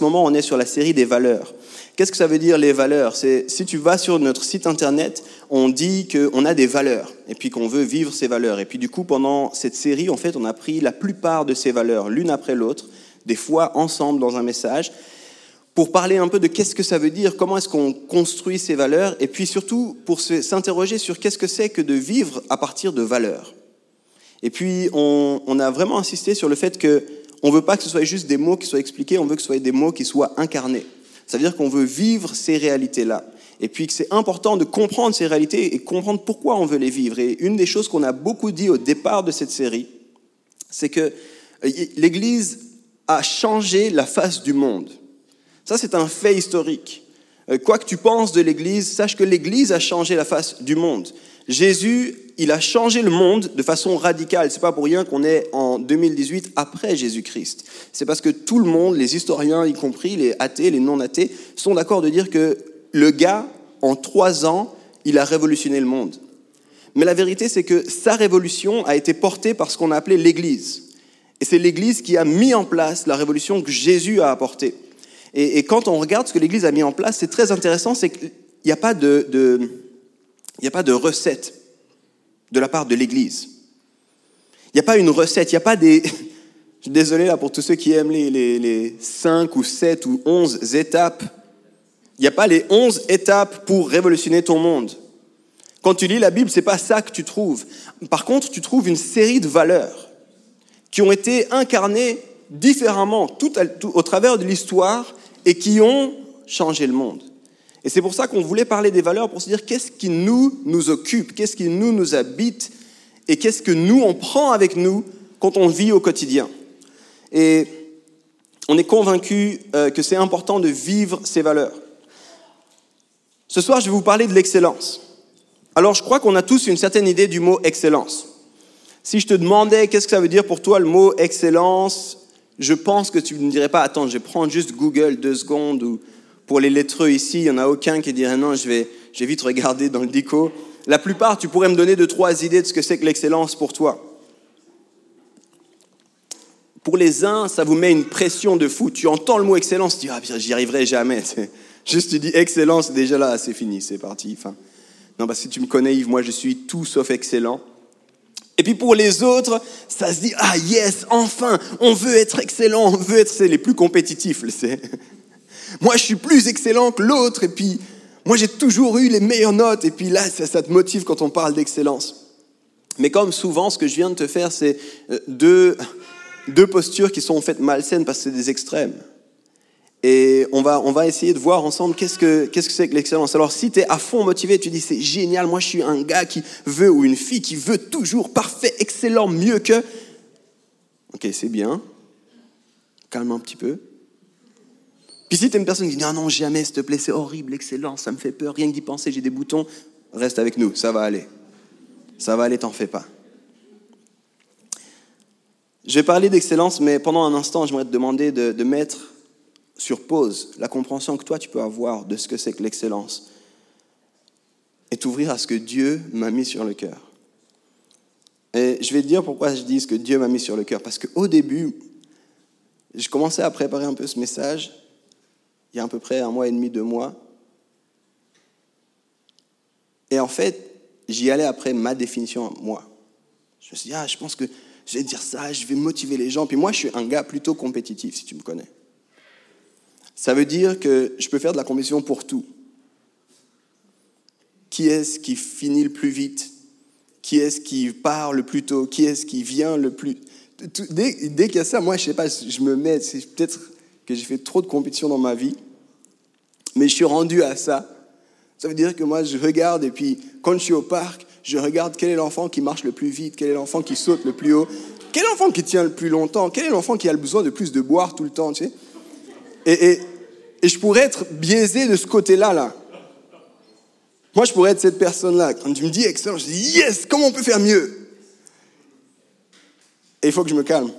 ce moment, on est sur la série des valeurs. Qu'est-ce que ça veut dire les valeurs? C'est si tu vas sur notre site internet, on dit qu'on a des valeurs et puis qu'on veut vivre ces valeurs. Et puis du coup, pendant cette série, en fait, on a pris la plupart de ces valeurs l'une après l'autre, des fois ensemble dans un message, pour parler un peu de qu'est-ce que ça veut dire, comment est-ce qu'on construit ces valeurs, et puis surtout pour s'interroger sur qu'est-ce que c'est que de vivre à partir de valeurs. Et puis on, on a vraiment insisté sur le fait que on veut pas que ce soit juste des mots qui soient expliqués, on veut que ce soit des mots qui soient incarnés. Ça veut dire qu'on veut vivre ces réalités-là. Et puis que c'est important de comprendre ces réalités et comprendre pourquoi on veut les vivre. Et une des choses qu'on a beaucoup dit au départ de cette série, c'est que euh, l'Église a changé la face du monde. Ça, c'est un fait historique. Euh, quoi que tu penses de l'Église, sache que l'Église a changé la face du monde. Jésus, il a changé le monde de façon radicale. C'est pas pour rien qu'on est en 2018 après Jésus-Christ. C'est parce que tout le monde, les historiens y compris, les athées, les non-athées, sont d'accord de dire que le gars, en trois ans, il a révolutionné le monde. Mais la vérité, c'est que sa révolution a été portée par ce qu'on a appelé l'Église. Et c'est l'Église qui a mis en place la révolution que Jésus a apportée. Et, quand on regarde ce que l'Église a mis en place, c'est très intéressant, c'est qu'il n'y a pas de, il n'y a pas de recette de la part de l'Église. Il n'y a pas une recette, il n'y a pas des... Je suis désolé là pour tous ceux qui aiment les, les, les 5 ou 7 ou 11 étapes. Il n'y a pas les 11 étapes pour révolutionner ton monde. Quand tu lis la Bible, c'est pas ça que tu trouves. Par contre, tu trouves une série de valeurs qui ont été incarnées différemment tout, tout au travers de l'histoire et qui ont changé le monde. Et c'est pour ça qu'on voulait parler des valeurs, pour se dire qu'est-ce qui nous, nous occupe, qu'est-ce qui nous, nous habite, et qu'est-ce que nous, on prend avec nous quand on vit au quotidien. Et on est convaincu euh, que c'est important de vivre ces valeurs. Ce soir, je vais vous parler de l'excellence. Alors, je crois qu'on a tous une certaine idée du mot excellence. Si je te demandais qu'est-ce que ça veut dire pour toi le mot excellence, je pense que tu ne dirais pas, attends, je vais prendre juste Google deux secondes ou pour les lettreux ici, il n'y en a aucun qui dirait non, je vais, vite regarder dans le dico. La plupart, tu pourrais me donner deux, trois idées de ce que c'est que l'excellence pour toi. Pour les uns, ça vous met une pression de fou. Tu entends le mot excellence, tu dis, ah, j'y arriverai jamais. Juste, tu dis excellence, déjà là, c'est fini, c'est parti. Enfin, non, parce que tu me connais, Yves, moi, je suis tout sauf excellent. Et puis pour les autres, ça se dit, ah yes, enfin, on veut être excellent, on veut être, les plus compétitifs. C'est, moi je suis plus excellent que l'autre, et puis moi j'ai toujours eu les meilleures notes, et puis là ça, te motive quand on parle d'excellence. Mais comme souvent, ce que je viens de te faire, c'est euh, deux, deux postures qui sont en fait malsaines parce que c'est des extrêmes. Et on va, on va essayer de voir ensemble qu'est-ce que qu'est-ce que c'est que l'excellence. Alors si tu es à fond motivé, tu dis c'est génial, moi je suis un gars qui veut ou une fille qui veut toujours parfait, excellent, mieux que. Ok, c'est bien. Calme un petit peu. Puis si tu es une personne qui dit non, non, jamais, s'il te plaît, c'est horrible, excellent, ça me fait peur, rien que d'y penser, j'ai des boutons, reste avec nous, ça va aller. Ça va aller, t'en fais pas. Je vais parler d'excellence, mais pendant un instant, j'aimerais te demander de, de mettre sur pause la compréhension que toi tu peux avoir de ce que c'est que l'excellence et t'ouvrir à ce que Dieu m'a mis sur le cœur. Et je vais te dire pourquoi je dis ce que Dieu m'a mis sur le cœur. Parce qu'au début, je commençais à préparer un peu ce message il y a à peu près un mois et demi, deux mois. Et en fait, j'y allais après ma définition, moi. Je me suis dit, ah, je pense que je vais dire ça, je vais motiver les gens. Puis moi, je suis un gars plutôt compétitif, si tu me connais. Ça veut dire que je peux faire de la compétition pour tout. Qui est-ce qui finit le plus vite? Qui est-ce qui part le plus tôt? Qui est-ce qui vient le plus... Dès, dès qu'il y a ça, moi, je sais pas, je me mets, c'est peut-être que j'ai fait trop de compétition dans ma vie, mais je suis rendu à ça. Ça veut dire que moi, je regarde et puis quand je suis au parc, je regarde quel est l'enfant qui marche le plus vite, quel est l'enfant qui saute le plus haut, quel est l'enfant qui tient le plus longtemps, quel est l'enfant qui a le besoin de plus de boire tout le temps, tu sais. Et, et, et je pourrais être biaisé de ce côté-là, là. Moi, je pourrais être cette personne-là. Quand tu me dis excellent, je dis yes, comment on peut faire mieux? Et il faut que je me calme.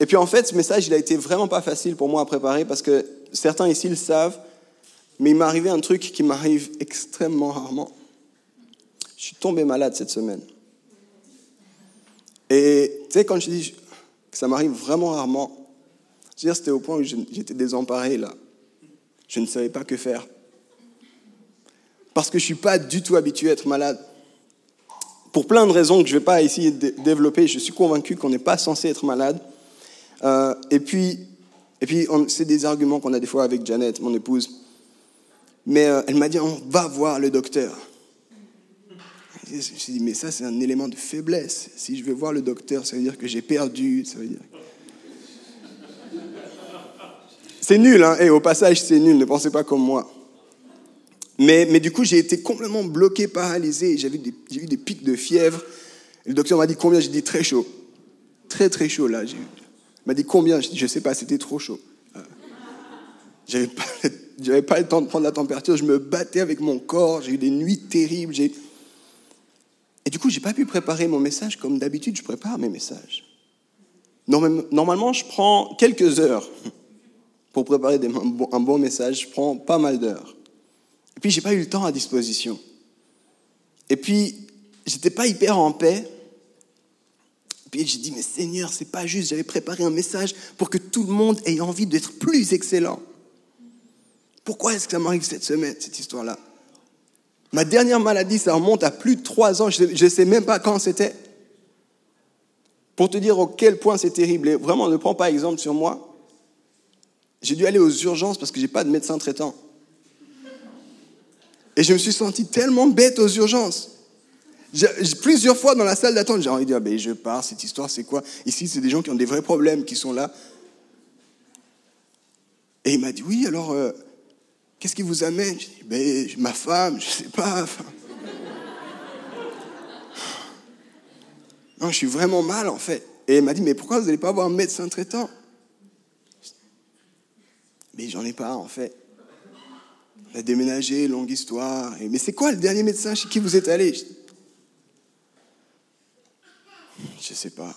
Et puis en fait, ce message, il a été vraiment pas facile pour moi à préparer parce que certains ici le savent, mais il m'est arrivé un truc qui m'arrive extrêmement rarement. Je suis tombé malade cette semaine. Et tu sais, quand je dis que ça m'arrive vraiment rarement, je veux dire, c'était au point où j'étais désemparé là. Je ne savais pas que faire. Parce que je ne suis pas du tout habitué à être malade. Pour plein de raisons que je ne vais pas de développer, je suis convaincu qu'on n'est pas censé être malade. Euh, et puis, et puis c'est des arguments qu'on a des fois avec Janet, mon épouse. Mais euh, elle m'a dit, on va voir le docteur. Je me suis dit, mais ça, c'est un élément de faiblesse. Si je vais voir le docteur, ça veut dire que j'ai perdu. Ça veut dire... C'est nul, hein. Et au passage, c'est nul, ne pensez pas comme moi. Mais, mais du coup, j'ai été complètement bloqué, paralysé. J'ai eu des pics de fièvre. le docteur m'a dit combien? J'ai dit très chaud. Très, très chaud, là. Il m'a dit combien? Je dis, je sais pas, c'était trop chaud. Euh, j'avais pas, le temps de prendre la température, je me battais avec mon corps, j'ai eu des nuits terribles. Et du coup, j'ai pas pu préparer mon message comme d'habitude, je prépare mes messages. Normalement, je prends quelques heures pour préparer un bon message, je prends pas mal d'heures. Et puis, j'ai pas eu le temps à disposition. Et puis, j'étais pas hyper en paix puis j'ai dit, mais Seigneur, c'est pas juste, j'avais préparé un message pour que tout le monde ait envie d'être plus excellent. Pourquoi est-ce que ça m'arrive cette semaine, cette histoire-là? Ma dernière maladie, ça remonte à plus de trois ans, je ne sais même pas quand c'était. Pour te dire au quel point c'est terrible, et vraiment ne prends pas exemple sur moi, j'ai dû aller aux urgences parce que je n'ai pas de médecin traitant. Et je me suis senti tellement bête aux urgences plusieurs fois dans la salle d'attente, j'ai envie de dire, ben, je pars, cette histoire, c'est quoi? Ici, c'est des gens qui ont des vrais problèmes, qui sont là. Et il m'a dit, oui, alors, euh, qu'est-ce qui vous amène? J'ai dit, ben, ma femme, je ne sais pas. non, je suis vraiment mal, en fait. Et il m'a dit, mais pourquoi vous n'allez pas avoir un médecin traitant? Mais j'en ai pas, en fait. On a déménagé, longue histoire. mais c'est quoi le dernier médecin chez qui vous êtes allé? Je ne sais pas.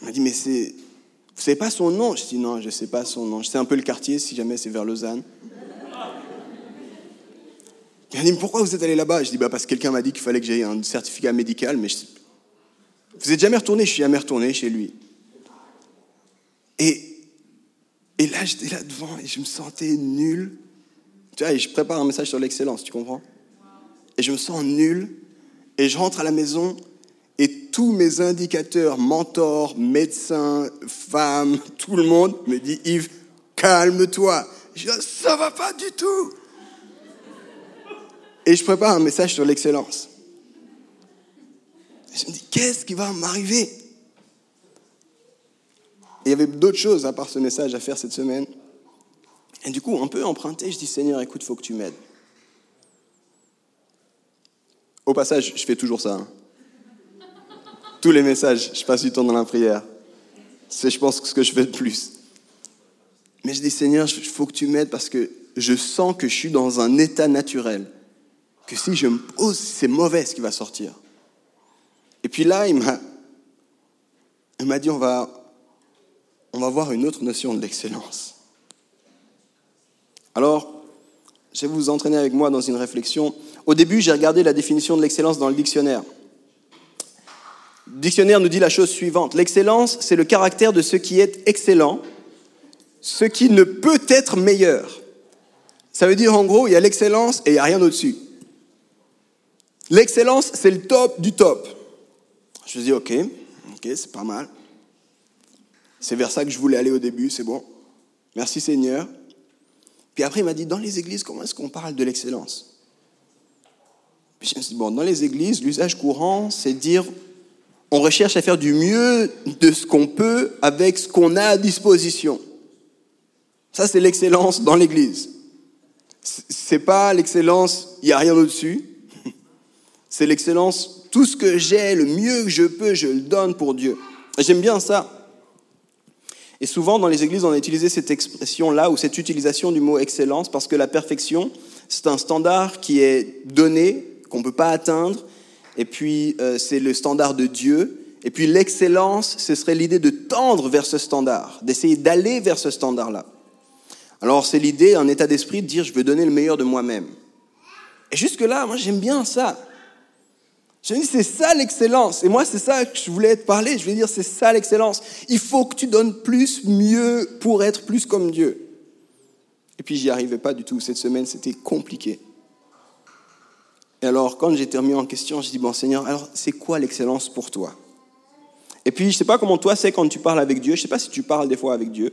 Il m'a dit, mais c'est. Vous savez pas son nom? Je dis non, je ne sais pas son nom. Je sais un peu le quartier, si jamais c'est vers Lausanne. Il m'a dit, mais pourquoi vous êtes allé là-bas? Je dis, bah parce que quelqu'un m'a dit qu'il fallait que j'aie un certificat médical, mais vous êtes jamais retourné? Je suis jamais retourné chez lui. Et, et là, j'étais là devant et je me sentais nul. Tu vois, et je prépare un message sur l'excellence, tu comprends? Et je me sens nul. Et je rentre à la maison tous mes indicateurs, mentors, médecins, femmes, tout le monde me dit Yves, calme-toi. Je dis ça va pas du tout. Et je prépare un message sur l'excellence. Je me dis qu'est-ce qui va m'arriver? Il y avait d'autres choses à part ce message à faire cette semaine. Et du coup, un peu emprunté, je dis Seigneur, écoute, faut que tu m'aides. Au passage, je fais toujours ça. Hein tous les messages, je passe du temps dans la prière. C'est, je pense, ce que je fais de plus. Mais je dis, Seigneur, il faut que tu m'aides parce que je sens que je suis dans un état naturel. Que si je me pose, c'est mauvais ce qui va sortir. Et puis là, il m'a, m'a dit, on va, on va voir une autre notion de l'excellence. Alors, je vais vous entraîner avec moi dans une réflexion. Au début, j'ai regardé la définition de l'excellence dans le dictionnaire. Dictionnaire nous dit la chose suivante. L'excellence, c'est le caractère de ce qui est excellent, ce qui ne peut être meilleur. Ça veut dire en gros, il y a l'excellence et il n'y a rien au-dessus. L'excellence, c'est le top du top. Je me dis, ok, ok, c'est pas mal. C'est vers ça que je voulais aller au début, c'est bon. Merci Seigneur. Puis après, il m'a dit, dans les églises, comment est-ce qu'on parle de l'excellence? Puis je me suis dit, bon, dans les églises, l'usage courant, c'est dire, on recherche à faire du mieux de ce qu'on peut avec ce qu'on a à disposition. Ça, c'est l'excellence dans l'Église. C'est pas l'excellence, il n'y a rien au-dessus. C'est l'excellence, tout ce que j'ai, le mieux que je peux, je le donne pour Dieu. J'aime bien ça. Et souvent, dans les églises, on a utilisé cette expression-là ou cette utilisation du mot excellence parce que la perfection, c'est un standard qui est donné, qu'on ne peut pas atteindre, et puis euh, c'est le standard de Dieu. Et puis l'excellence, ce serait l'idée de tendre vers ce standard, d'essayer d'aller vers ce standard-là. Alors c'est l'idée, un état d'esprit de dire je veux donner le meilleur de moi-même. Et jusque-là, moi j'aime bien ça. Je me dis, c'est ça l'excellence. Et moi, c'est ça que je voulais te parler. Je voulais dire, c'est ça l'excellence. Il faut que tu donnes plus, mieux, pour être plus comme Dieu. Et puis, j'y arrivais pas du tout. Cette semaine, c'était compliqué. Et alors, quand j'étais remis en question, je dis, bon Seigneur, alors c'est quoi l'excellence pour toi? Et puis, je ne sais pas comment toi c'est quand tu parles avec Dieu. Je ne sais pas si tu parles des fois avec Dieu.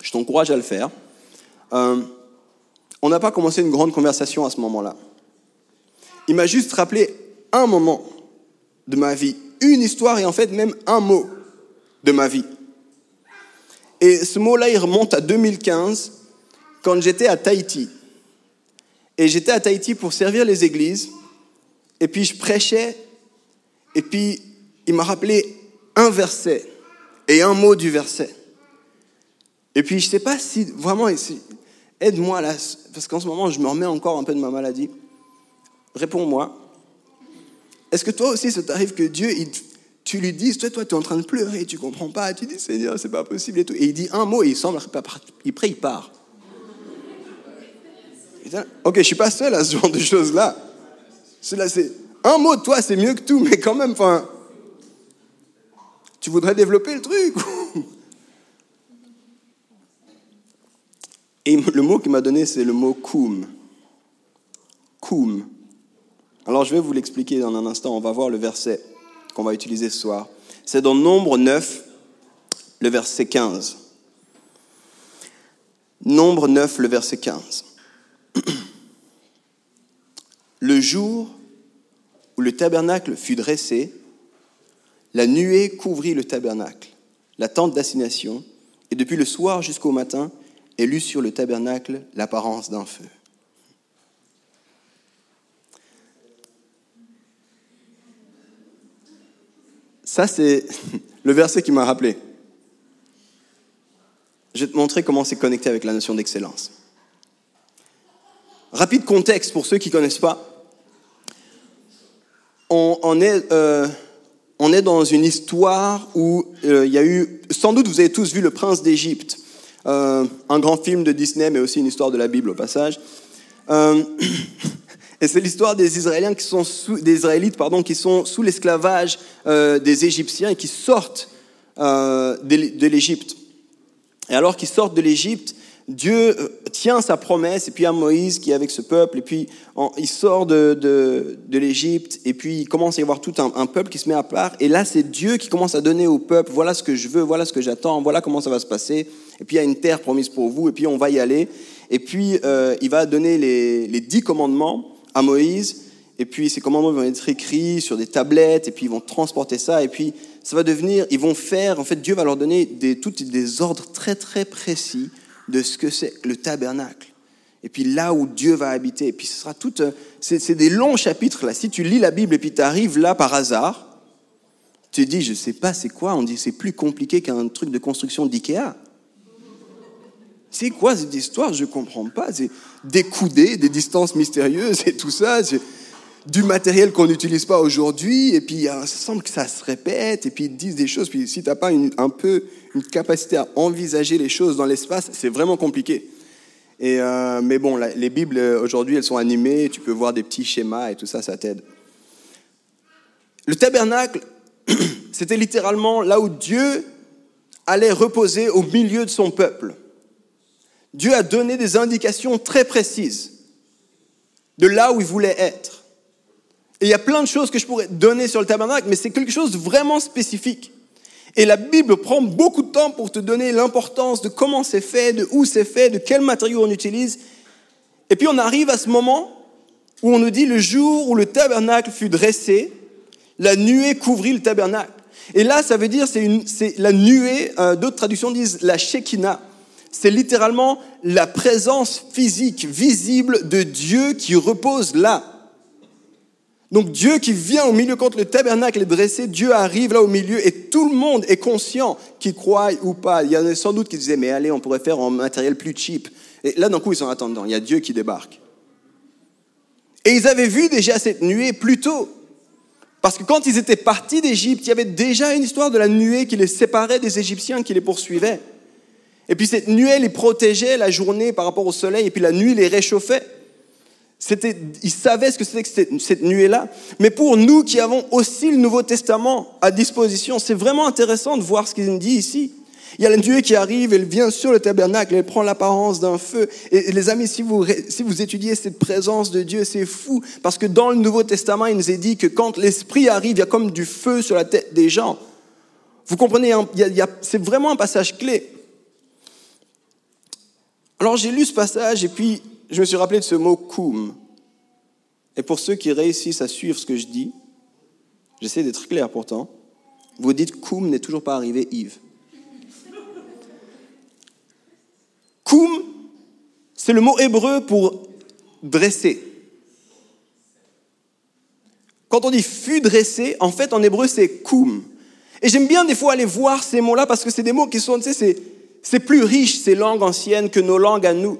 Je t'encourage à le faire. Euh, on n'a pas commencé une grande conversation à ce moment-là. Il m'a juste rappelé un moment de ma vie, une histoire et en fait même un mot de ma vie. Et ce mot-là, il remonte à 2015, quand j'étais à Tahiti. Et j'étais à Tahiti pour servir les églises, et puis je prêchais, et puis il m'a rappelé un verset et un mot du verset. Et puis je ne sais pas si vraiment, aide-moi là, parce qu'en ce moment je me remets encore un peu de ma maladie. Réponds-moi. Est-ce que toi aussi, ça t'arrive que Dieu, tu lui dis, toi, toi, tu es en train de pleurer, tu comprends pas, tu dis, Seigneur, c'est pas possible et tout. Et il dit un mot et il semble, prie, il part. Ok, je suis pas seul à ce genre de choses-là. Cela, c'est un mot de toi, c'est mieux que tout, mais quand même, enfin, tu voudrais développer le truc. Et le mot qu'il m'a donné, c'est le mot koum. Koum. Alors je vais vous l'expliquer dans un instant, on va voir le verset qu'on va utiliser ce soir. C'est dans Nombre 9, le verset 15. Nombre 9, le verset 15. Le jour où le tabernacle fut dressé, la nuée couvrit le tabernacle, la tente d'assignation, et depuis le soir jusqu'au matin, elle eut sur le tabernacle l'apparence d'un feu. Ça, c'est le verset qui m'a rappelé. Je vais te montrer comment c'est connecté avec la notion d'excellence. Rapide contexte pour ceux qui ne connaissent pas. On, est, euh, on, est, dans une histoire où euh, il y a eu, sans doute vous avez tous vu Le Prince d'Égypte, euh, un grand film de Disney, mais aussi une histoire de la Bible au passage. Et c'est l'histoire des Israélites pardon, qui sont sous l'esclavage des Égyptiens et qui sortent de, l'Égypte. Et alors qu'ils sortent de l'Égypte, Dieu euh, tient sa promesse, et puis à Moïse qui est avec ce peuple, et puis il sort de, de, l'Égypte, et puis il commence à y avoir tout un, peuple qui se met à part, et là c'est Dieu qui commence à donner au peuple, voilà ce que je veux, voilà ce que j'attends, voilà comment ça va se passer, et puis il y a une terre promise pour vous, et puis on va y aller, et puis euh, il va donner les, les dix commandements, à Moïse, et puis ces commandements vont être écrits sur des tablettes, et puis ils vont transporter ça, et puis ça va devenir, ils vont faire, en fait, Dieu va leur donner toutes des ordres très très précis de ce que c'est le tabernacle. Et puis là où Dieu va habiter, et puis ce sera tout, c'est des longs chapitres là. Si tu lis la Bible et puis tu arrives là par hasard, tu dis, je sais pas c'est quoi, on dit c'est plus compliqué qu'un truc de construction d'IKEA. C'est quoi cette histoire? Je ne comprends pas. C'est des coudées, des distances mystérieuses et tout ça. Du matériel qu'on n'utilise pas aujourd'hui. Et puis, ça semble que ça se répète. Et puis, ils disent des choses. Puis, si tu n'as pas un peu une capacité à envisager les choses dans l'espace, c'est vraiment compliqué. Et, euh, mais bon, les Bibles, aujourd'hui, elles sont animées. Tu peux voir des petits schémas et tout ça, ça t'aide. Le tabernacle, c'était littéralement là où Dieu allait reposer au milieu de son peuple. Dieu a donné des indications très précises de là où il voulait être. Et il y a plein de choses que je pourrais donner sur le tabernacle, mais c'est quelque chose de vraiment spécifique. Et la Bible prend beaucoup de temps pour te donner l'importance de comment c'est fait, de où c'est fait, de quels matériaux on utilise. Et puis on arrive à ce moment où on nous dit le jour où le tabernacle fut dressé, la nuée couvrit le tabernacle. Et là, ça veut dire, c'est la nuée, euh, d'autres traductions disent la Shekinah c'est littéralement la présence physique, visible de Dieu qui repose là. Donc Dieu qui vient au milieu quand le tabernacle est dressé, Dieu arrive là au milieu et tout le monde est conscient qu'il croit ou pas. Il y en a sans doute qui disaient mais allez on pourrait faire en matériel plus cheap. Et là d'un coup ils sont attendant, il y a Dieu qui débarque. Et ils avaient vu déjà cette nuée plus tôt. Parce que quand ils étaient partis d'Égypte, il y avait déjà une histoire de la nuée qui les séparait des Égyptiens qui les poursuivaient. Et puis cette nuée les protégeait la journée par rapport au soleil, et puis la nuit les réchauffait. C'était, ils savaient ce que c'était que cette nuée-là. Mais pour nous qui avons aussi le Nouveau Testament à disposition, c'est vraiment intéressant de voir ce qu'il nous dit ici. Il y a la nuée qui arrive, elle vient sur le tabernacle, elle prend l'apparence d'un feu. Et les amis, si vous, si vous étudiez cette présence de Dieu, c'est fou. Parce que dans le Nouveau Testament, il nous est dit que quand l'Esprit arrive, il y a comme du feu sur la tête des gens. Vous comprenez, c'est vraiment un passage clé. Alors j'ai lu ce passage et puis je me suis rappelé de ce mot koum. Et pour ceux qui réussissent à suivre ce que je dis, j'essaie d'être clair pourtant, vous dites koum n'est toujours pas arrivé Yves. Koum, c'est le mot hébreu pour dresser. Quand on dit fut dressé, en fait en hébreu c'est koum. Et j'aime bien des fois aller voir ces mots-là parce que c'est des mots qui sont, tu sais, c'est plus riche ces langues anciennes que nos langues à nous.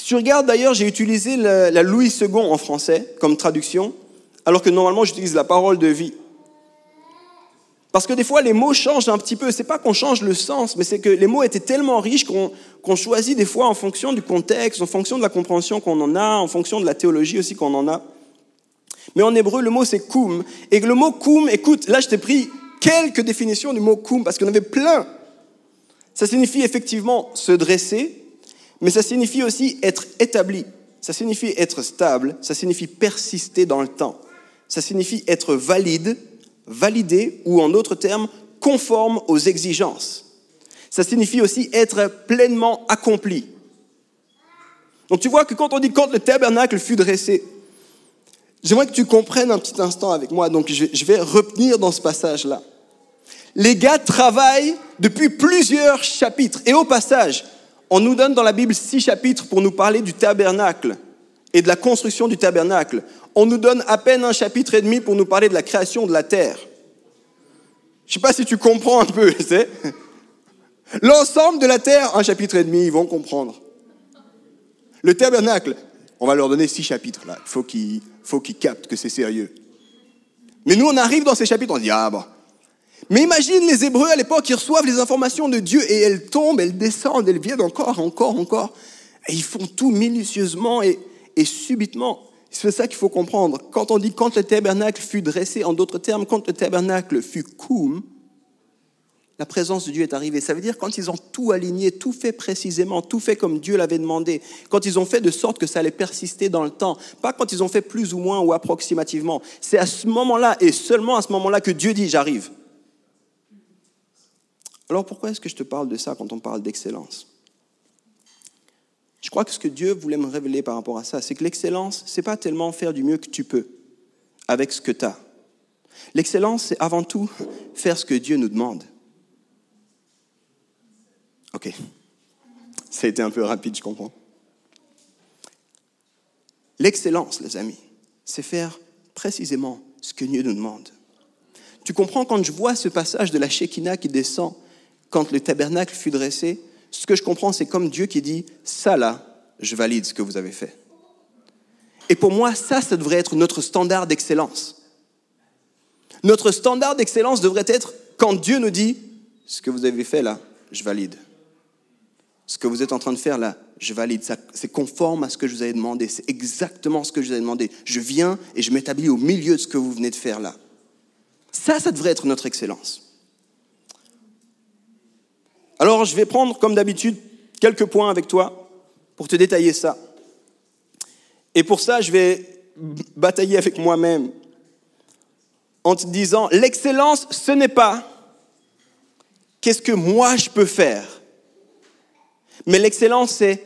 Si tu regardes d'ailleurs, j'ai utilisé la, Louis II en français comme traduction, alors que normalement j'utilise la parole de vie. Parce que des fois, les mots changent un petit peu. C'est pas qu'on change le sens, mais c'est que les mots étaient tellement riches qu'on choisit des fois en fonction du contexte, en fonction de la compréhension qu'on en a, en fonction de la théologie aussi qu'on en a. Mais en hébreu, le mot c'est koum. Et le mot koum, écoute, là je t'ai pris quelques définitions du mot koum parce en avait plein. Ça signifie effectivement se dresser, mais ça signifie aussi être établi. Ça signifie être stable, ça signifie persister dans le temps. Ça signifie être valide, validé ou en d'autres termes, conforme aux exigences. Ça signifie aussi être pleinement accompli. Donc tu vois que quand on dit quand le tabernacle fut dressé, j'aimerais que tu comprennes un petit instant avec moi, donc je vais retenir dans ce passage-là. Les gars travaillent depuis plusieurs chapitres. Et au passage, on nous donne dans la Bible six chapitres pour nous parler du tabernacle et de la construction du tabernacle. On nous donne à peine un chapitre et demi pour nous parler de la création de la terre. Je sais pas si tu comprends un peu, c'est l'ensemble de la terre, un chapitre et demi, ils vont comprendre. Le tabernacle, on va leur donner six chapitres là. Il faut qu'ils, faut qu'ils captent que c'est sérieux. Mais nous, on arrive dans ces chapitres, on dit ah bon, mais imagine les Hébreux à l'époque, ils reçoivent les informations de Dieu et elles tombent, elles descendent, elles viennent encore, encore, encore. Et ils font tout minutieusement et, subitement. C'est ça qu'il faut comprendre. Quand on dit quand le tabernacle fut dressé, en d'autres termes, quand le tabernacle fut koum, la présence de Dieu est arrivée. Ça veut dire quand ils ont tout aligné, tout fait précisément, tout fait comme Dieu l'avait demandé, quand ils ont fait de sorte que ça allait persister dans le temps, pas quand ils ont fait plus ou moins ou approximativement. C'est à ce moment-là et seulement à ce moment-là que Dieu dit j'arrive. Alors pourquoi est-ce que je te parle de ça quand on parle d'excellence? Je crois que ce que Dieu voulait me révéler par rapport à ça, c'est que l'excellence, c'est pas tellement faire du mieux que tu peux avec ce que tu as. L'excellence, c'est avant tout faire ce que Dieu nous demande. Ok, ça a été un peu rapide, je comprends. L'excellence, les amis, c'est faire précisément ce que Dieu nous demande. Tu comprends quand je vois ce passage de la Shekinah qui descend quand le tabernacle fut dressé, ce que je comprends, c'est comme Dieu qui dit, ça là, je valide ce que vous avez fait. Et pour moi, ça, ça devrait être notre standard d'excellence. Notre standard d'excellence devrait être quand Dieu nous dit, ce que vous avez fait là, je valide. Ce que vous êtes en train de faire là, je valide. C'est conforme à ce que je vous avais demandé. C'est exactement ce que je vous avais demandé. Je viens et je m'établis au milieu de ce que vous venez de faire là. Ça, ça devrait être notre excellence. Alors, je vais prendre, comme d'habitude, quelques points avec toi pour te détailler ça. Et pour ça, je vais batailler avec moi-même en te disant, l'excellence, ce n'est pas qu'est-ce que moi je peux faire, mais l'excellence, c'est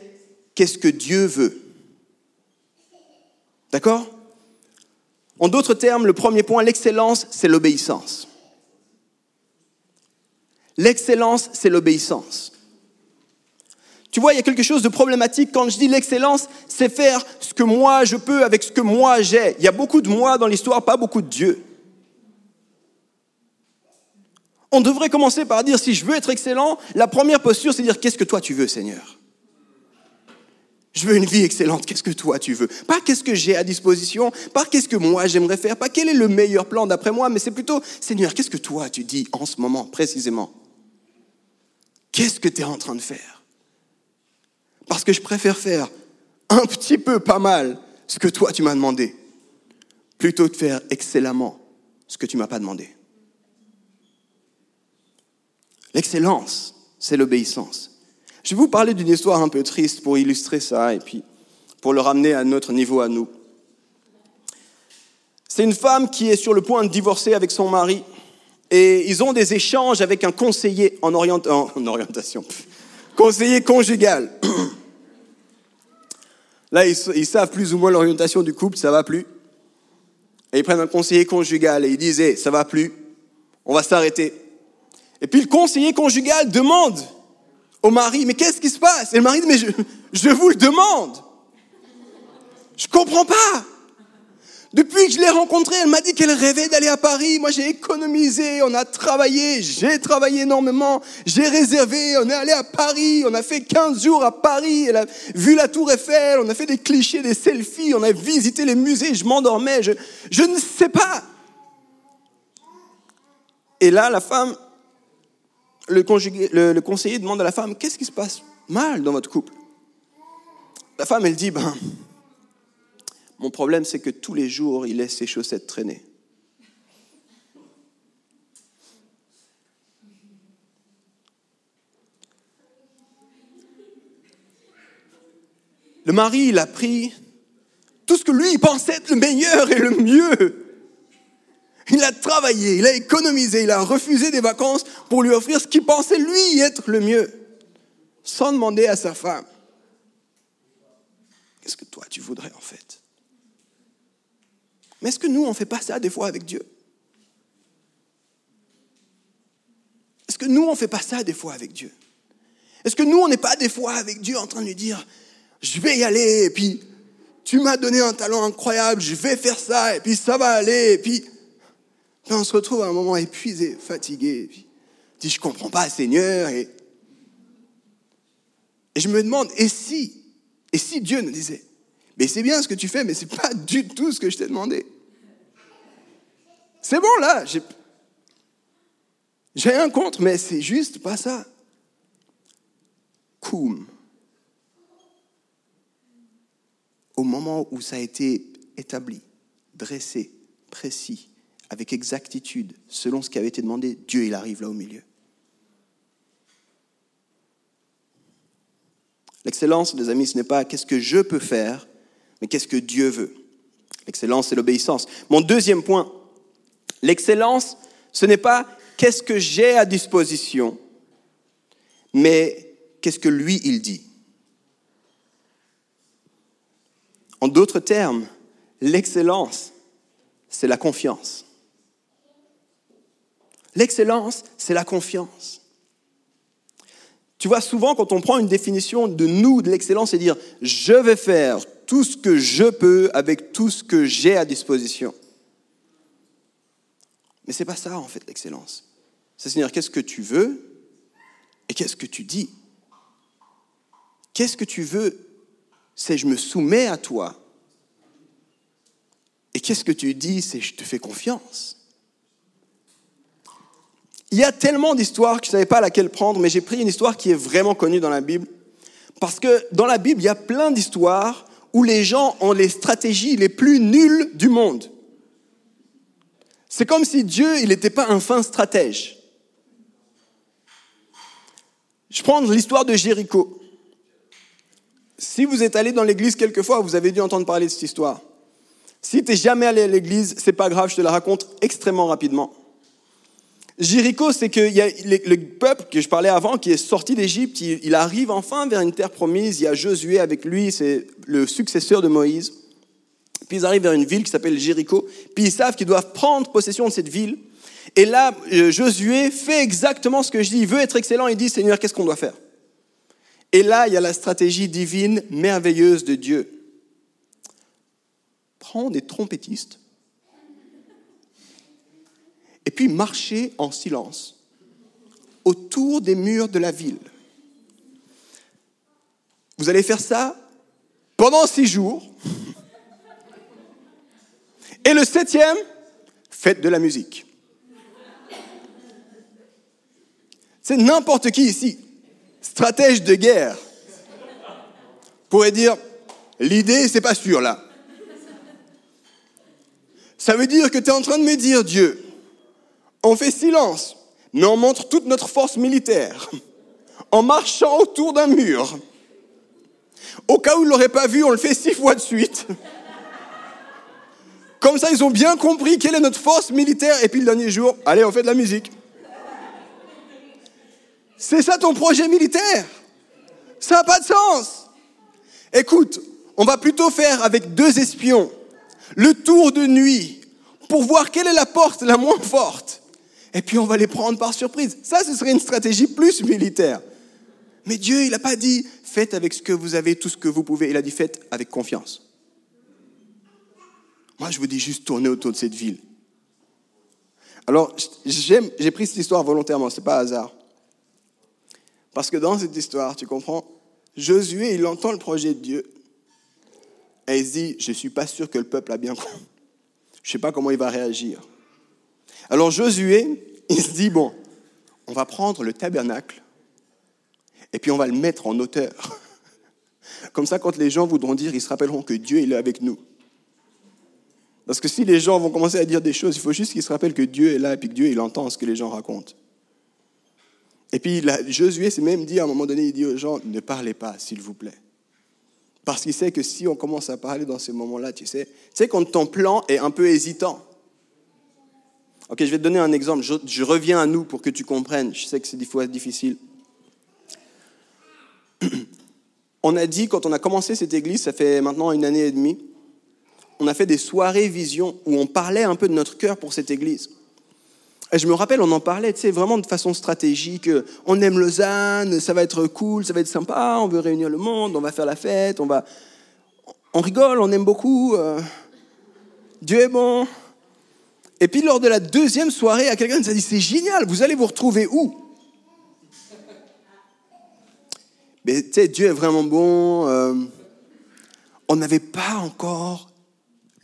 qu'est-ce que Dieu veut. D'accord? En d'autres termes, le premier point, l'excellence, c'est l'obéissance. L'excellence, c'est l'obéissance. Tu vois, il y a quelque chose de problématique quand je dis l'excellence, c'est faire ce que moi je peux avec ce que moi j'ai. Il y a beaucoup de moi dans l'histoire, pas beaucoup de Dieu. On devrait commencer par dire, si je veux être excellent, la première posture, c'est dire, qu'est-ce que toi tu veux, Seigneur? Je veux une vie excellente, qu'est-ce que toi tu veux? Pas qu'est-ce que j'ai à disposition, pas qu'est-ce que moi j'aimerais faire, pas quel est le meilleur plan d'après moi, mais c'est plutôt, Seigneur, qu'est-ce que toi tu dis en ce moment, précisément? Qu'est-ce que tu es en train de faire? Parce que je préfère faire un petit peu pas mal ce que toi tu m'as demandé, plutôt de faire excellemment ce que tu m'as pas demandé. L'excellence, c'est l'obéissance. Je vais vous parler d'une histoire un peu triste pour illustrer ça et puis pour le ramener à notre niveau à nous. C'est une femme qui est sur le point de divorcer avec son mari et ils ont des échanges avec un conseiller en, en orientation, conseiller conjugal. Là, ils, savent plus ou moins l'orientation du couple, ça va plus. Et ils prennent un conseiller conjugal et ils disent, ça va plus, on va s'arrêter. Et puis le conseiller conjugal demande au mari, mais qu'est-ce qui se passe? Et le mari dit, mais je, je vous le demande. Je comprends pas. Depuis que je l'ai rencontrée, elle m'a dit qu'elle rêvait d'aller à Paris. Moi, j'ai économisé, on a travaillé, j'ai travaillé énormément, j'ai réservé, on est allé à Paris, on a fait 15 jours à Paris, elle a vu la tour Eiffel, on a fait des clichés, des selfies, on a visité les musées, je m'endormais, je, ne sais pas. Et là, la femme, le conseiller demande à la femme, qu'est-ce qui se passe? Mal dans votre couple? La femme, elle dit, ben, mon problème, c'est que tous les jours, il laisse ses chaussettes traîner. Le mari, il a pris tout ce que lui, il pensait être le meilleur et le mieux. Il a travaillé, il a économisé, il a refusé des vacances pour lui offrir ce qu'il pensait lui être le mieux, sans demander à sa femme, qu'est-ce que toi tu voudrais en fait? Mais est-ce que nous, on ne fait pas ça des fois avec Dieu? Est-ce que nous, on ne fait pas ça des fois avec Dieu? Est-ce que nous, on n'est pas des fois avec Dieu en train de lui dire, je vais y aller, et puis tu m'as donné un talent incroyable, je vais faire ça, et puis ça va aller, et puis, on se retrouve à un moment épuisé, fatigué, et puis dit, je ne comprends pas, Seigneur, et, et je me demande, et si, et si Dieu nous disait, mais c'est bien ce que tu fais, mais ce n'est pas du tout ce que je t'ai demandé? C'est bon là, j'ai un contre, mais c'est juste pas ça. Koum. Au moment où ça a été établi, dressé, précis, avec exactitude, selon ce qui avait été demandé, Dieu, il arrive là au milieu. L'excellence, les amis, ce n'est pas qu'est-ce que je peux faire, mais qu'est-ce que Dieu veut L'excellence, c'est l'obéissance. Mon deuxième point, l'excellence, ce n'est pas qu'est-ce que j'ai à disposition, mais qu'est-ce que lui, il dit. En d'autres termes, l'excellence, c'est la confiance. L'excellence, c'est la confiance. Tu vois, souvent, quand on prend une définition de nous, de l'excellence, c'est dire je vais faire tout ce que je peux avec tout ce que j'ai à disposition. Mais ce n'est pas ça, en fait, l'excellence. C'est Seigneur, qu'est-ce que tu veux et qu'est-ce que tu dis? Qu'est-ce que tu veux C'est je me soumets à toi. Et qu'est-ce que tu dis C'est je te fais confiance. Il y a tellement d'histoires que je ne savais pas laquelle prendre, mais j'ai pris une histoire qui est vraiment connue dans la Bible. Parce que dans la Bible, il y a plein d'histoires où les gens ont les stratégies les plus nulles du monde. C'est comme si Dieu, n'était pas un fin stratège. Je prends l'histoire de Jéricho. Si vous êtes allé dans l'église quelquefois, vous avez dû entendre parler de cette histoire. Si tu n'es jamais allé à l'église, c'est pas grave, je te la raconte extrêmement rapidement. Jéricho, c'est que le peuple que je parlais avant, qui est sorti d'Égypte, il arrive enfin vers une terre promise. Il y a Josué avec lui, c'est le successeur de Moïse. Puis ils arrivent vers une ville qui s'appelle Jéricho. Puis ils savent qu'ils doivent prendre possession de cette ville. Et là, euh, Josué fait exactement ce que je dis. Il veut être excellent. Il dit Seigneur, qu'est-ce qu'on doit faire? Et là, il y a la stratégie divine merveilleuse de Dieu. Prends des trompettistes et puis marchez en silence autour des murs de la ville. Vous allez faire ça pendant six jours. Et le septième, faites de la musique. C'est n'importe qui ici, stratège de guerre, pourrait dire, l'idée, c'est pas sûr là. Ça veut dire que tu es en train de me dire, Dieu, on fait silence, mais on montre toute notre force militaire en marchant autour d'un mur. Au cas où ils ne l'auraient pas vu, on le fait six fois de suite. Comme ça, ils ont bien compris quelle est notre force militaire. Et puis le dernier jour, allez, on fait de la musique. C'est ça ton projet militaire? Ça n'a pas de sens. Écoute, on va plutôt faire avec deux espions le tour de nuit pour voir quelle est la porte la moins forte. Et puis on va les prendre par surprise. Ça, ce serait une stratégie plus militaire. Mais Dieu, il n'a pas dit faites avec ce que vous avez, tout ce que vous pouvez. Il a dit faites avec confiance. Moi, je vous dis juste tourner autour de cette ville. Alors, j'ai pris cette histoire volontairement, ce n'est pas hasard. Parce que dans cette histoire, tu comprends, Josué, il entend le projet de Dieu. Et il se dit, je ne suis pas sûr que le peuple a bien compris. Je ne sais pas comment il va réagir. Alors Josué, il se dit, bon, on va prendre le tabernacle et puis on va le mettre en hauteur. Comme ça, quand les gens voudront dire, ils se rappelleront que Dieu est avec nous. Parce que si les gens vont commencer à dire des choses, il faut juste qu'ils se rappellent que Dieu est là et puis que Dieu, il entend ce que les gens racontent. Et puis Josué s'est même dit à un moment donné, il dit aux gens, ne parlez pas, s'il vous plaît. Parce qu'il sait que si on commence à parler dans ces moments-là, tu sais, tu sais quand ton plan est un peu hésitant. Ok, je vais te donner un exemple. Je, reviens à nous pour que tu comprennes. Je sais que c'est des fois difficile. On a dit, quand on a commencé cette église, ça fait maintenant une année et demie, on a fait des soirées vision où on parlait un peu de notre cœur pour cette église. Et je me rappelle, on en parlait, tu vraiment de façon stratégique. On aime Lausanne, ça va être cool, ça va être sympa, on veut réunir le monde, on va faire la fête, on va... On rigole, on aime beaucoup. Euh, Dieu est bon. Et puis lors de la deuxième soirée, à quelqu'un nous a dit, c'est génial, vous allez vous retrouver où? Mais tu sais, Dieu est vraiment bon. Euh, on n'avait pas encore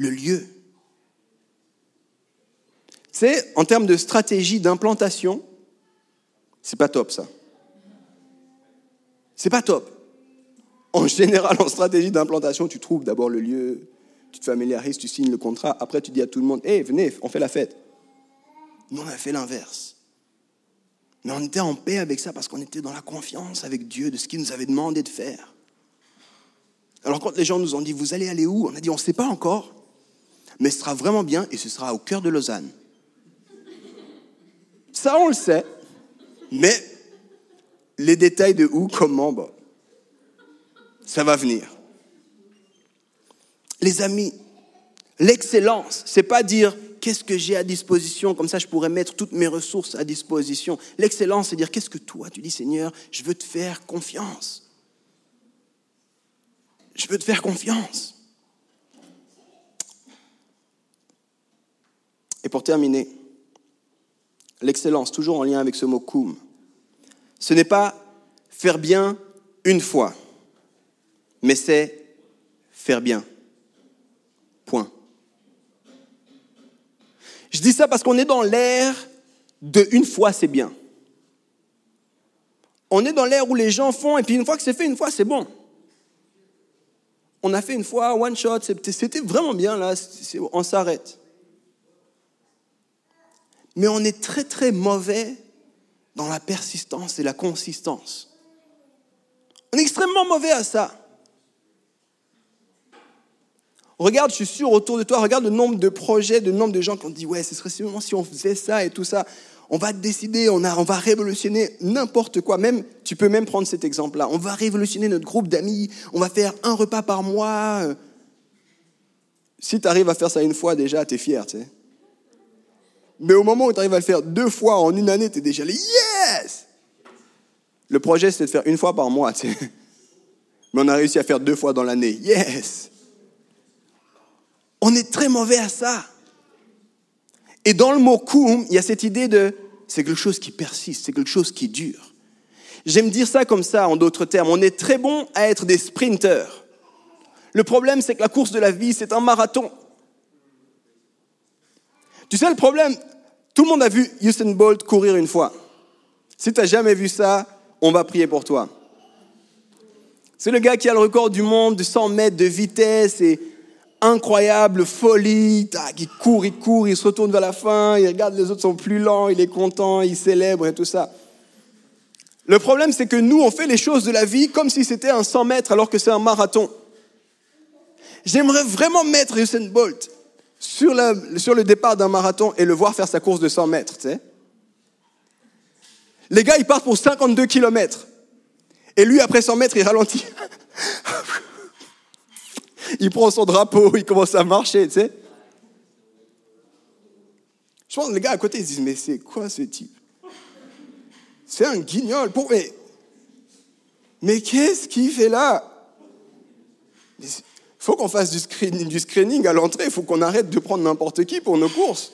le lieu c'est en termes de stratégie d'implantation, c'est pas top ça. C'est pas top. En général, en stratégie d'implantation, tu trouves d'abord le lieu, tu te familiarises, tu signes le contrat, après tu dis à tout le monde, hé, venez, on fait la fête. Nous, on a fait l'inverse. Mais on était en paix avec ça parce qu'on était dans la confiance avec Dieu de ce qu'il nous avait demandé de faire. Alors quand les gens nous ont dit, vous allez aller où? On a dit, on ne sait pas encore, mais ce sera vraiment bien et ce sera au cœur de Lausanne. Ça, on le sait. Mais les détails de où, comment, bon, ça va venir. Les amis, l'excellence, c'est pas dire qu'est-ce que j'ai à disposition, comme ça je pourrais mettre toutes mes ressources à disposition. L'excellence, c'est dire qu'est-ce que toi, tu dis Seigneur, je veux te faire confiance. Je veux te faire confiance. Et pour terminer, l'excellence, toujours en lien avec ce mot koum. Ce n'est pas faire bien une fois, mais c'est faire bien. Point. Je dis ça parce qu'on est dans l'ère de une fois c'est bien. On est dans l'ère où les gens font et puis une fois que c'est fait, une fois c'est bon. On a fait une fois, one shot, c'était vraiment bien là, on s'arrête mais on est très très mauvais dans la persistance et la consistance. On est extrêmement mauvais à ça. Regarde, je suis sûr, autour de toi, regarde le nombre de projets, le nombre de gens qui ont dit, ouais, ce serait sûrement si on faisait ça et tout ça. On va décider, on, va révolutionner n'importe quoi. Même, tu peux même prendre cet exemple-là. On va révolutionner notre groupe d'amis. On va faire un repas par mois. Si tu arrives à faire ça une fois, déjà, tu es fier, tu sais. Mais au moment où tu arrives à le faire deux fois en une année, tu es déjà là, yes Le projet, c'est de faire une fois par mois. Mais on a réussi à faire deux fois dans l'année. Yes! On est très mauvais à ça. Et dans le mot koum, il y a cette idée de c'est quelque chose qui persiste, c'est quelque chose qui dure. J'aime dire ça comme ça, en d'autres termes. On est très bon à être des sprinteurs. Le problème, c'est que la course de la vie, c'est un marathon. Tu sais, le problème, tout le monde a vu Usain Bolt courir une fois. Si tu n'as jamais vu ça, on va prier pour toi. C'est le gars qui a le record du monde de 100 mètres de vitesse et incroyable folie. Il court, il court, il se retourne vers la fin, il regarde les autres sont plus lents, il est content, il célèbre et tout ça. Le problème, c'est que nous, on fait les choses de la vie comme si c'était un 100 mètres alors que c'est un marathon. J'aimerais vraiment mettre Usain Bolt sur, le départ d'un marathon et le voir faire sa course de 100 mètres. Tu sais. Les gars, ils partent pour 52 km. Et lui, après 100 mètres, il ralentit. il prend son drapeau, il commence à marcher, tu sais. Je pense que les gars à côté, ils disent, mais c'est quoi ce type? C'est un guignol. Pour... Mais, mais qu'est-ce qu'il fait là? Faut qu'on fasse du screening, du screening à l'entrée, il faut qu'on arrête de prendre n'importe qui pour nos courses.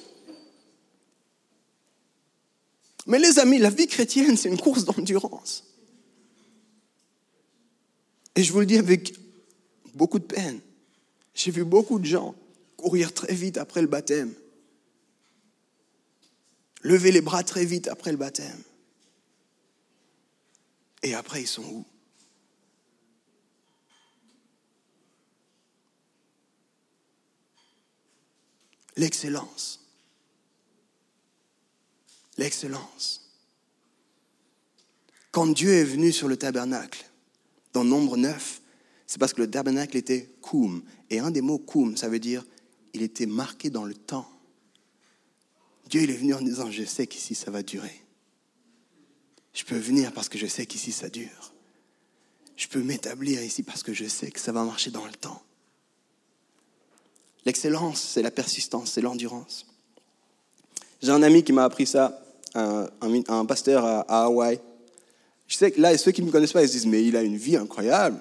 Mais les amis, la vie chrétienne, c'est une course d'endurance. Et je vous le dis avec beaucoup de peine. J'ai vu beaucoup de gens courir très vite après le baptême. Lever les bras très vite après le baptême. Et après, ils sont où? L'excellence. L'excellence. Quand Dieu est venu sur le tabernacle, dans Nombre 9, c'est parce que le tabernacle était koum. Et un des mots koum, ça veut dire il était marqué dans le temps. Dieu il est venu en disant je sais qu'ici ça va durer. Je peux venir parce que je sais qu'ici ça dure. Je peux m'établir ici parce que je sais que ça va marcher dans le temps. L'excellence, c'est la persistance, c'est l'endurance. J'ai un ami qui m'a appris ça, un, pasteur à, à Hawaï. Je sais que là, ceux qui ne me connaissent pas, ils se disent, mais il a une vie incroyable.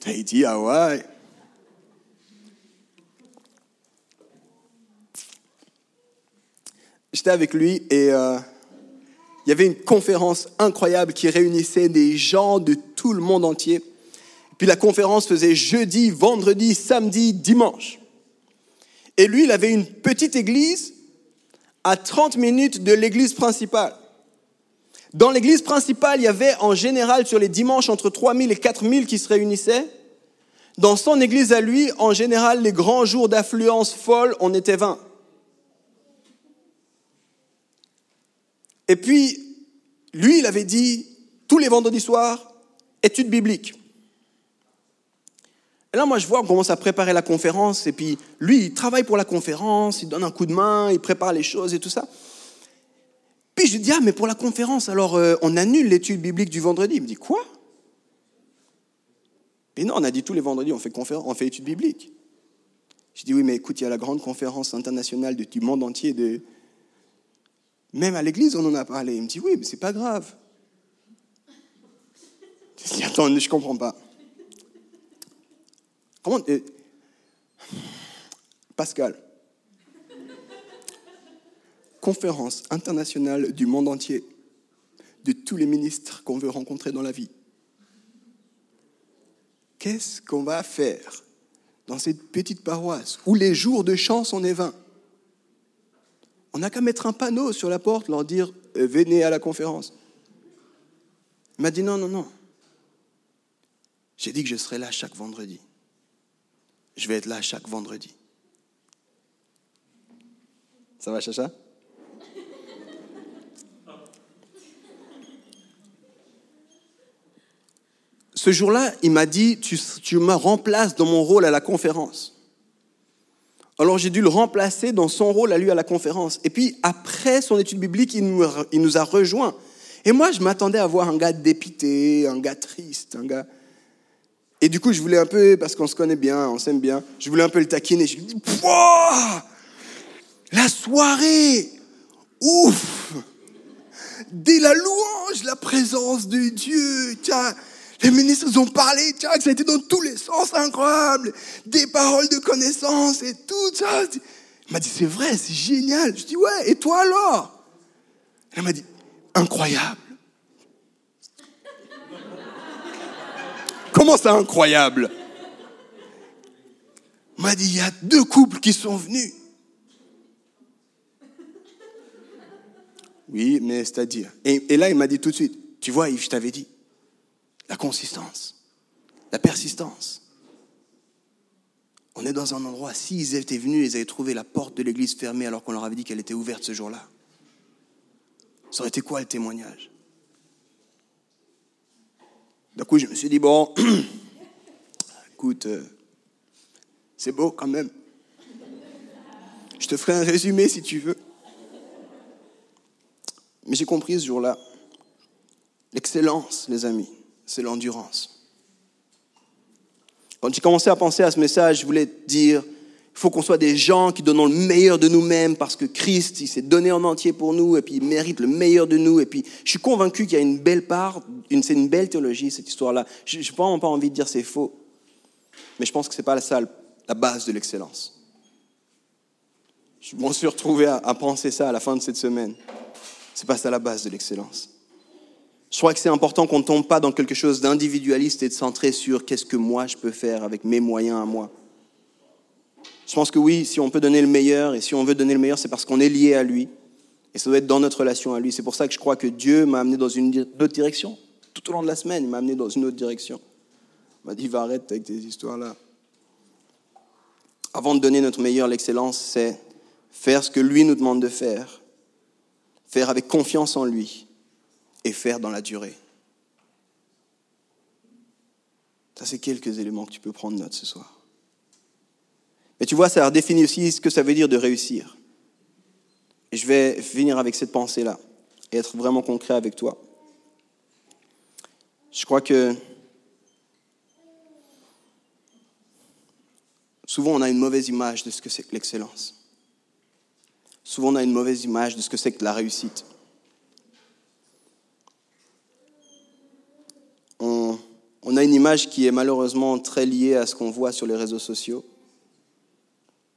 Tahiti, Hawaï. J'étais avec lui et euh, il y avait une conférence incroyable qui réunissait des gens de tout le monde entier. La conférence faisait jeudi, vendredi, samedi, dimanche. Et lui, il avait une petite église à 30 minutes de l'église principale. Dans l'église principale, il y avait en général sur les dimanches entre 3000 et 4000 qui se réunissaient. Dans son église à lui, en général, les grands jours d'affluence folle, on était 20. Et puis, lui, il avait dit, tous les vendredis soirs, études bibliques. Et là, moi, je vois, on commence à préparer la conférence, et puis lui, il travaille pour la conférence, il donne un coup de main, il prépare les choses et tout ça. Puis je dis, ah, mais pour la conférence, alors euh, on annule l'étude biblique du vendredi. Il me dit, quoi? Mais non, on a dit tous les vendredis, on fait, conférence, on fait étude biblique. Je dis, oui, mais écoute, il y a la grande conférence internationale du monde entier. De... Même à l'église, on en a parlé. Il me dit, oui, mais c'est pas grave. Je dis, attends, je ne comprends pas. Euh, Pascal, conférence internationale du monde entier, de tous les ministres qu'on veut rencontrer dans la vie. Qu'est-ce qu'on va faire dans cette petite paroisse où les jours de chant sont vains On n'a qu'à mettre un panneau sur la porte, leur dire euh, venez à la conférence. Il m'a dit non, non, non. J'ai dit que je serai là chaque vendredi. Je vais être là chaque vendredi. Ça va, Chacha? Ce jour-là, il m'a dit, tu, tu me remplaces dans mon rôle à la conférence. Alors j'ai dû le remplacer dans son rôle à lui à la conférence. Et puis après son étude biblique, il nous, il nous a rejoints. Et moi, je m'attendais à voir un gars dépité, un gars triste, un gars... Et du coup, je voulais un peu, parce qu'on se connaît bien, on s'aime bien, je voulais un peu le taquiner. Je lui dit, la soirée, ouf, dès la louange, la présence de Dieu, tiens, Les ministres ont parlé, tiens, ça a été dans tous les sens, incroyable. Des paroles de connaissance et tout ça. Il m'a dit, c'est vrai, c'est génial. Je dis, ouais, et toi alors? Elle m'a dit, incroyable. Comment ça, incroyable m'a dit, il y a deux couples qui sont venus. Oui, mais c'est-à-dire. Et, là, il m'a dit tout de suite, tu vois, Yves, je t'avais dit, la consistance, la persistance. On est dans un endroit, s'ils étaient venus, ils avaient trouvé la porte de l'église fermée alors qu'on leur avait dit qu'elle était ouverte ce jour-là. Ça aurait été quoi le témoignage D'un coup, je me suis dit, bon, écoute, euh, c'est beau quand même. Je te ferai un résumé si tu veux. Mais j'ai compris ce jour-là, l'excellence, les amis, c'est l'endurance. Quand j'ai commencé à penser à ce message, je voulais dire, il faut qu'on soit des gens qui donnons le meilleur de nous-mêmes parce que Christ, il s'est donné en entier pour nous et puis il mérite le meilleur de nous. Et puis, je suis convaincu qu'il y a une belle part, c'est une belle théologie, cette histoire-là. Je n'ai pas envie de dire c'est faux. Mais je pense que ce n'est pas ça la base de l'excellence. Je m'en suis retrouvé à, à penser ça à la fin de cette semaine. C'est pas ça la base de l'excellence. Je crois que c'est important qu'on ne tombe pas dans quelque chose d'individualiste et de centré sur qu'est-ce que moi je peux faire avec mes moyens à moi. Je pense que oui, si on peut donner le meilleur, et si on veut donner le meilleur, c'est parce qu'on est lié à lui. Et ça doit être dans notre relation à lui. C'est pour ça que je crois que Dieu m'a amené dans une autre direction. Tout au long de la semaine, il m'a amené dans une autre direction. Il m'a dit, va arrête avec tes histoires-là. Avant de donner notre meilleur, l'excellence, c'est faire ce que lui nous demande de faire faire avec confiance en lui et faire dans la durée. Ça, c'est quelques éléments que tu peux prendre note ce soir. Mais tu vois, ça redéfinit aussi ce que ça veut dire de réussir. Et je vais finir avec cette pensée-là et être vraiment concret avec toi. Je crois que souvent on a une mauvaise image de ce que c'est que l'excellence. Souvent, on a une mauvaise image de ce que c'est que la réussite. On, a une image qui est malheureusement très liée à ce qu'on voit sur les réseaux sociaux.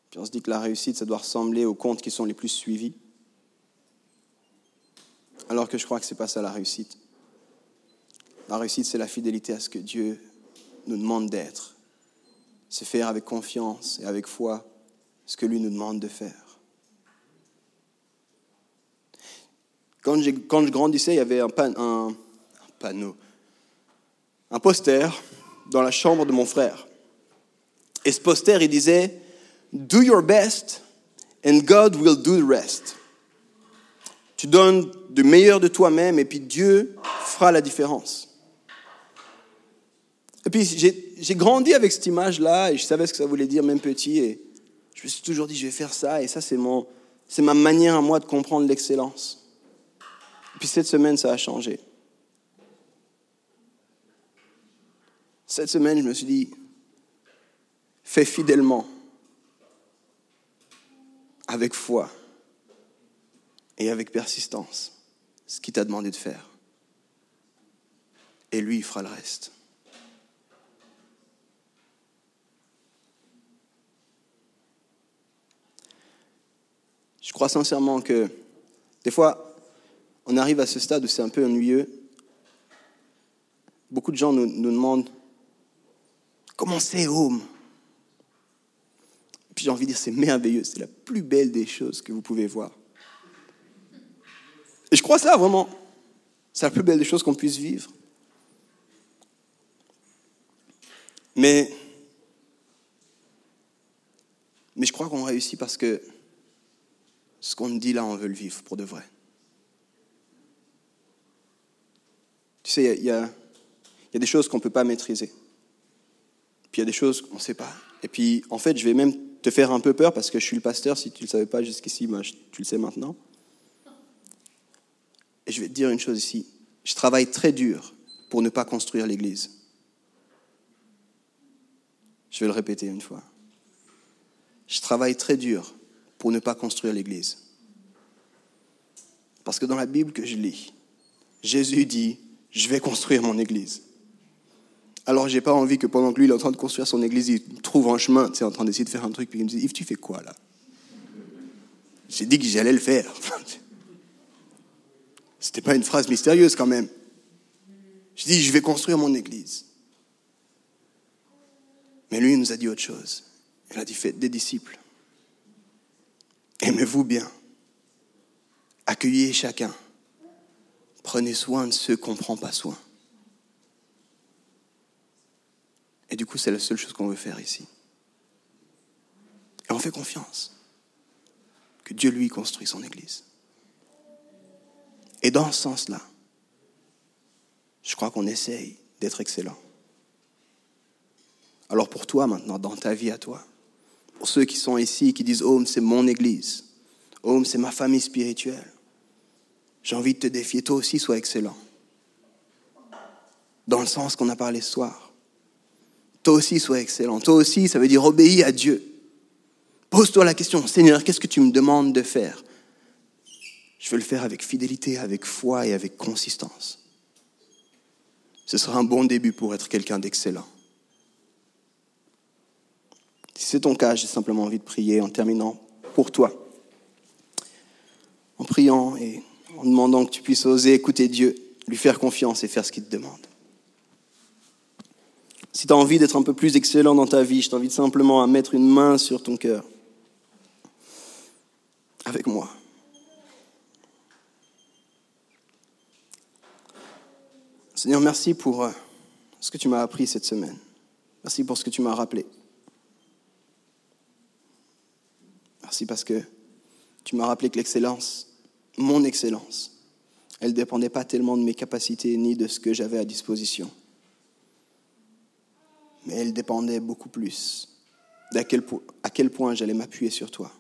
Puis on se dit que la réussite, ça doit ressembler aux comptes qui sont les plus suivis. Alors que je crois que ce n'est pas ça la réussite. La réussite, c'est la fidélité à ce que Dieu nous demande d'être. C'est faire avec confiance et avec foi ce que lui nous demande de faire. Quand, quand, je grandissais, il y avait un, un, panneau, un poster dans la chambre de mon frère. Et ce poster, il disait Do your best and God will do the rest. Tu donnes du meilleur de toi-même et puis Dieu fera la différence. Et puis j'ai grandi avec cette image-là et je savais ce que ça voulait dire, même petit. Et je me suis toujours dit, je vais faire ça. Et ça, c'est ma manière à moi de comprendre l'excellence. Puis cette semaine, ça a changé. Cette semaine, je me suis dit, fais fidèlement, avec foi et avec persistance, ce qu'il t'a demandé de faire. Et lui, il fera le reste. Je crois sincèrement que des fois, on arrive à ce stade où c'est un peu ennuyeux. Beaucoup de gens nous, demandent comment c'est home J'ai envie de dire c'est merveilleux, c'est la plus belle des choses que vous pouvez voir. Et je crois ça vraiment. C'est la plus belle des choses qu'on puisse vivre. Mais, mais je crois qu'on réussit parce que ce qu'on dit là, on veut le vivre pour de vrai. Tu sais, il y, a, des choses qu'on ne peut pas maîtriser. Puis il y a des choses qu'on ne sait pas. Et puis, en fait, je vais même te faire un peu peur parce que je suis le pasteur. Si tu ne le savais pas jusqu'ici, moi, tu le sais maintenant. Et je vais te dire une chose ici. Je travaille très dur pour ne pas construire l'Église. Je vais le répéter une fois. Je travaille très dur pour ne pas construire l'Église. Parce que dans la Bible que je lis, Jésus dit, je vais construire mon église. Alors, j'ai pas envie que pendant que lui, il est en train de construire son église, il trouve un chemin, tu sais, en train d'essayer de faire un truc, puis il me dit Yves, tu fais quoi là? J'ai dit que j'allais le faire. C'était pas une phrase mystérieuse quand même. Je dis, je vais construire mon église. Mais lui, nous a dit autre chose. Il a dit, faites des disciples. Aimez-vous bien. Accueillez chacun. Prenez soin de ceux qu'on ne prend pas soin. Et du coup, c'est la seule chose qu'on veut faire ici. Et on fait confiance que Dieu, lui, construit son Église. Et dans ce sens-là, je crois qu'on essaye d'être excellent. Alors pour toi maintenant, dans ta vie à toi, pour ceux qui sont ici, qui disent, Home, c'est mon Église, Home, c'est ma famille spirituelle, j'ai envie de te défier, toi aussi, sois excellent. Dans le sens qu'on a parlé ce soir toi aussi sois excellent. Toi aussi, ça veut dire obéis à Dieu. Pose-toi la question, Seigneur, qu'est-ce que tu me demandes de faire? Je veux le faire avec fidélité, avec foi et avec consistance. Ce sera un bon début pour être quelqu'un d'excellent. Si c'est ton cas, j'ai simplement envie de prier en terminant pour toi. En priant et en demandant que tu puisses oser écouter Dieu, lui faire confiance et faire ce qu'il te demande. Si tu as envie d'être un peu plus excellent dans ta vie, je t'invite simplement à mettre une main sur ton cœur. Avec moi. Seigneur, merci pour euh, ce que tu m'as appris cette semaine. Merci pour ce que tu m'as rappelé. Merci parce que tu m'as rappelé que l'excellence, mon excellence, elle ne dépendait pas tellement de mes capacités ni de ce que j'avais à disposition mais elle dépendait beaucoup plus d'à quel, à quel point j'allais m'appuyer sur toi.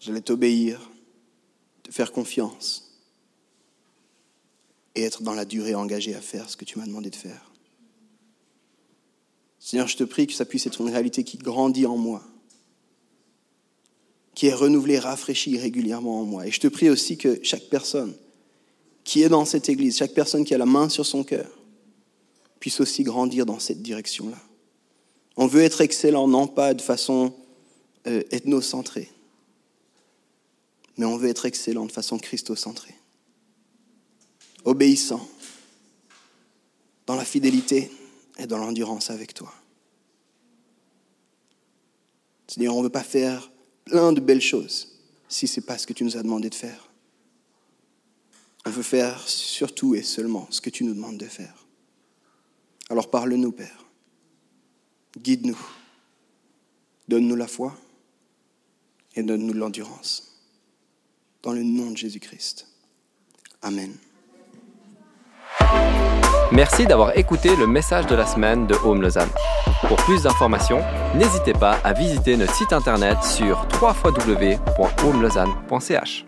J'allais t'obéir, te faire confiance et être dans la durée engagée à faire ce que tu m'as demandé de faire. Seigneur, je te prie que ça puisse être une réalité qui grandit en moi, qui est renouvelée, rafraîchie régulièrement en moi. Et je te prie aussi que chaque personne qui est dans cette église, chaque personne qui a la main sur son cœur, puisse aussi grandir dans cette direction-là. On veut être excellent, non pas de façon euh, ethnocentrée, mais on veut être excellent de façon christocentrée, obéissant, dans la fidélité et dans l'endurance avec toi. Seigneur, on ne veut pas faire plein de belles choses si ce n'est pas ce que tu nous as demandé de faire. On veut faire surtout et seulement ce que tu nous demandes de faire. Alors parle-nous, Père. Guide-nous. Donne-nous la foi et donne-nous l'endurance. Dans le nom de Jésus-Christ. Amen. Merci d'avoir écouté le message de la semaine de Home Lausanne. Pour plus d'informations, n'hésitez pas à visiter notre site internet sur www.homelausanne.ch.